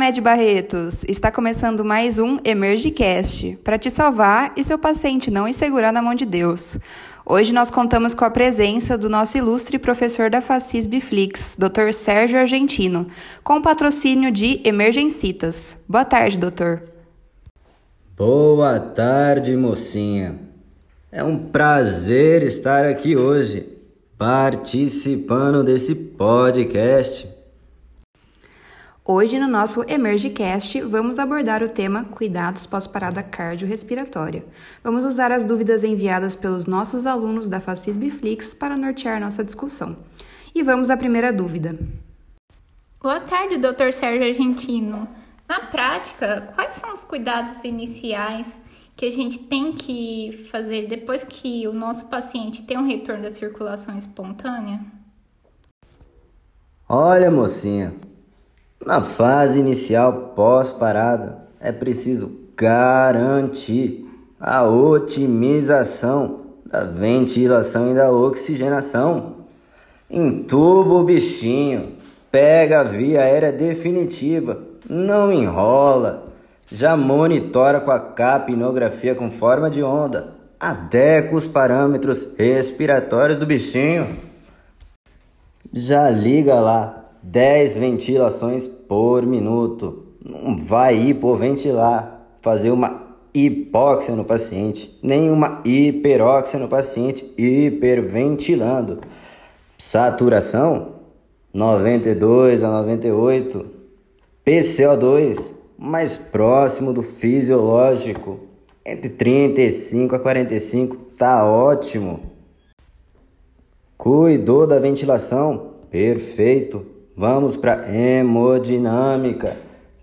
Med Barretos! Está começando mais um EmergeCast para te salvar e seu paciente não insegurar na mão de Deus. Hoje nós contamos com a presença do nosso ilustre professor da Facis Biflix, Dr. Sérgio Argentino, com o patrocínio de Emergencitas. Boa tarde, doutor. Boa tarde, mocinha. É um prazer estar aqui hoje, participando desse podcast. Hoje, no nosso EmergeCast, vamos abordar o tema Cuidados pós-parada cardiorrespiratória. Vamos usar as dúvidas enviadas pelos nossos alunos da Facis Biflix para nortear nossa discussão. E vamos à primeira dúvida. Boa tarde, Dr. Sérgio Argentino. Na prática, quais são os cuidados iniciais que a gente tem que fazer depois que o nosso paciente tem um retorno da circulação espontânea? Olha, mocinha, na fase inicial pós-parada, é preciso garantir a otimização da ventilação e da oxigenação. Entuba o bichinho, pega a via aérea definitiva, não enrola. Já monitora com a capnografia com forma de onda. Adequa os parâmetros respiratórios do bichinho. Já liga lá 10 ventilações por minuto. Não vai hipoventilar, fazer uma hipóxia no paciente, nem uma hiperóxia no paciente, hiperventilando. Saturação 92 a 98. PCO2 mais próximo do fisiológico, entre 35 a 45, tá ótimo. Cuidou da ventilação? Perfeito. Vamos para hemodinâmica.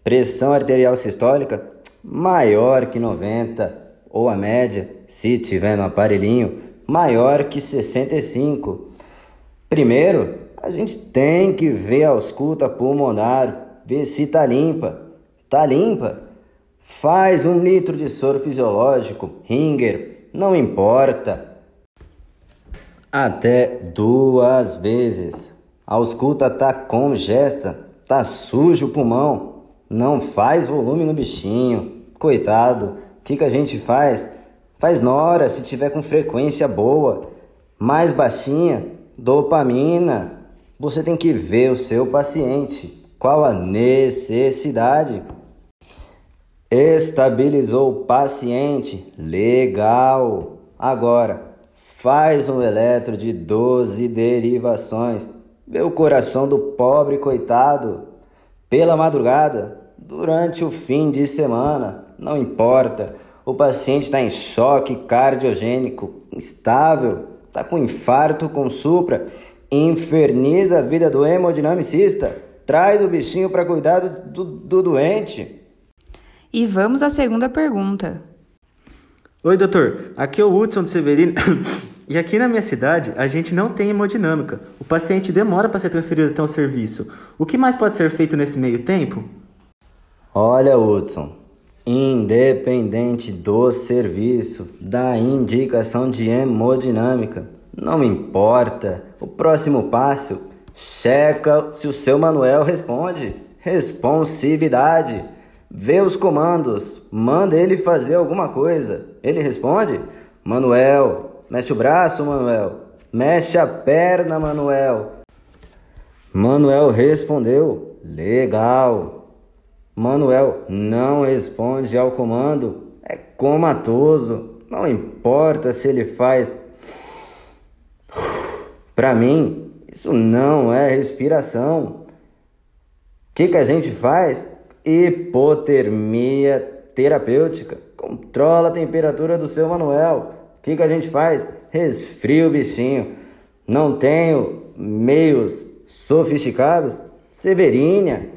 Pressão arterial sistólica maior que 90 ou a média, se tiver no aparelhinho, maior que 65. Primeiro, a gente tem que ver a ausculta pulmonar, ver se tá limpa. Tá limpa? Faz um litro de soro fisiológico, Ringer, não importa. Até duas vezes. Ausculta tá congesta, tá sujo o pulmão, não faz volume no bichinho. Coitado, o que, que a gente faz? Faz nora se tiver com frequência boa, mais baixinha, dopamina. Você tem que ver o seu paciente, qual a necessidade. Estabilizou o paciente, legal. Agora, faz um eletro de 12 derivações Vê o coração do pobre coitado pela madrugada, durante o fim de semana, não importa. O paciente está em choque cardiogênico, instável, está com infarto com supra, inferniza a vida do hemodinamicista, traz o bichinho para cuidar do, do doente. E vamos à segunda pergunta. Oi, doutor. Aqui é o Hudson de Severino. E aqui na minha cidade, a gente não tem hemodinâmica. O paciente demora para ser transferido até o serviço. O que mais pode ser feito nesse meio tempo? Olha, Hudson, independente do serviço, da indicação de hemodinâmica, não importa. O próximo passo, checa se o seu Manuel responde. Responsividade. Vê os comandos, manda ele fazer alguma coisa. Ele responde? Manuel, Mexe o braço, Manuel. Mexe a perna, Manuel. Manuel respondeu: Legal. Manuel não responde ao comando. É comatoso. Não importa se ele faz. Para mim, isso não é respiração. O que, que a gente faz? Hipotermia terapêutica. Controla a temperatura do seu Manuel que, que a gente faz? Resfria o bichinho. Não tenho meios sofisticados? Severinha,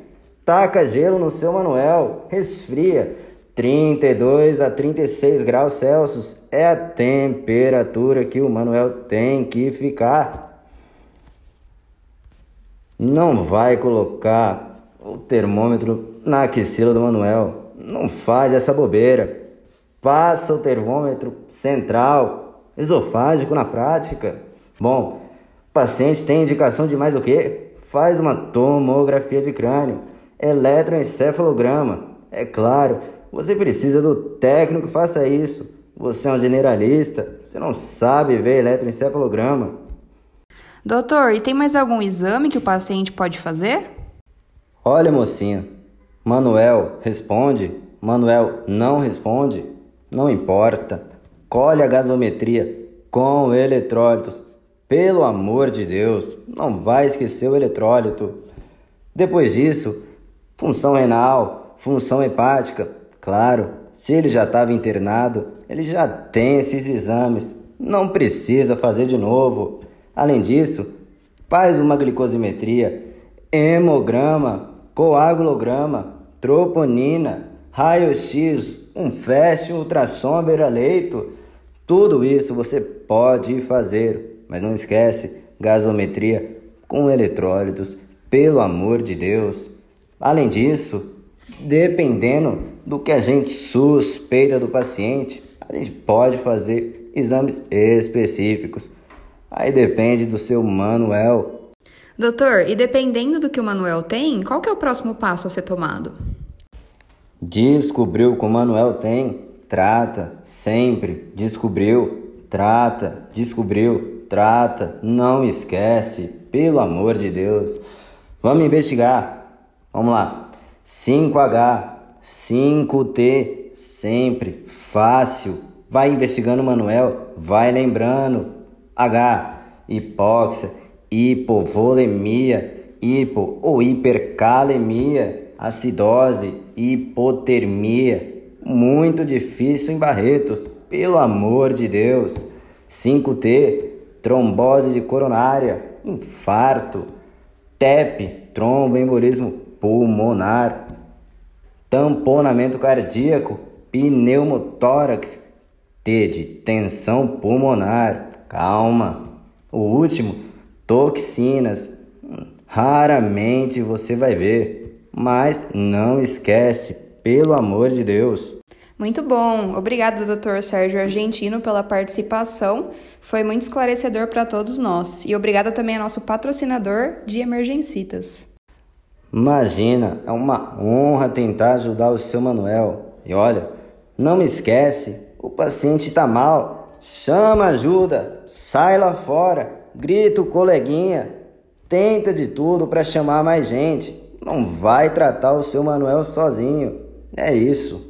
taca gelo no seu Manuel, resfria. 32 a 36 graus Celsius é a temperatura que o Manuel tem que ficar. Não vai colocar o termômetro na axila do Manuel. Não faz essa bobeira. Passa o termômetro central, esofágico na prática. Bom, o paciente tem indicação de mais o quê? Faz uma tomografia de crânio. eletroencefalograma. É claro, você precisa do técnico que faça isso. Você é um generalista, você não sabe ver eletroencefalograma. Doutor, e tem mais algum exame que o paciente pode fazer? Olha, mocinha, Manuel responde, Manuel não responde, não importa. Colhe a gasometria com eletrólitos. Pelo amor de Deus, não vai esquecer o eletrólito. Depois disso, função renal, função hepática. Claro, se ele já estava internado, ele já tem esses exames. Não precisa fazer de novo. Além disso, faz uma glicosimetria, hemograma, coagulograma, troponina, raio-x, um fast, um ultrassom beira-leito. Tudo isso você pode fazer, mas não esquece, gasometria com eletrólitos, pelo amor de Deus. Além disso, dependendo do que a gente suspeita do paciente, a gente pode fazer exames específicos. Aí depende do seu Manuel. Doutor, e dependendo do que o Manuel tem, qual que é o próximo passo a ser tomado? Descobriu o Manuel tem, trata, sempre. Descobriu, trata, descobriu, trata. Não esquece, pelo amor de Deus. Vamos investigar. Vamos lá. 5H, 5T, sempre, fácil. Vai investigando Manuel, vai lembrando. H, hipóxia, hipovolemia, hipo ou hipercalemia, acidose, hipotermia. Muito difícil em Barretos, pelo amor de Deus. 5T, trombose de coronária, infarto, TEP, tromboembolismo pulmonar, tamponamento cardíaco, pneumotórax, T de tensão pulmonar, Calma. O último, toxinas. Raramente você vai ver, mas não esquece, pelo amor de Deus. Muito bom. Obrigada, Dr. Sérgio Argentino, pela participação. Foi muito esclarecedor para todos nós. E obrigada também ao nosso patrocinador de Emergencitas. Imagina, é uma honra tentar ajudar o seu Manuel. E olha, não me esquece, o paciente está mal chama ajuda, sai lá fora, grita o coleguinha, tenta de tudo para chamar mais gente. Não vai tratar o seu Manuel sozinho. É isso.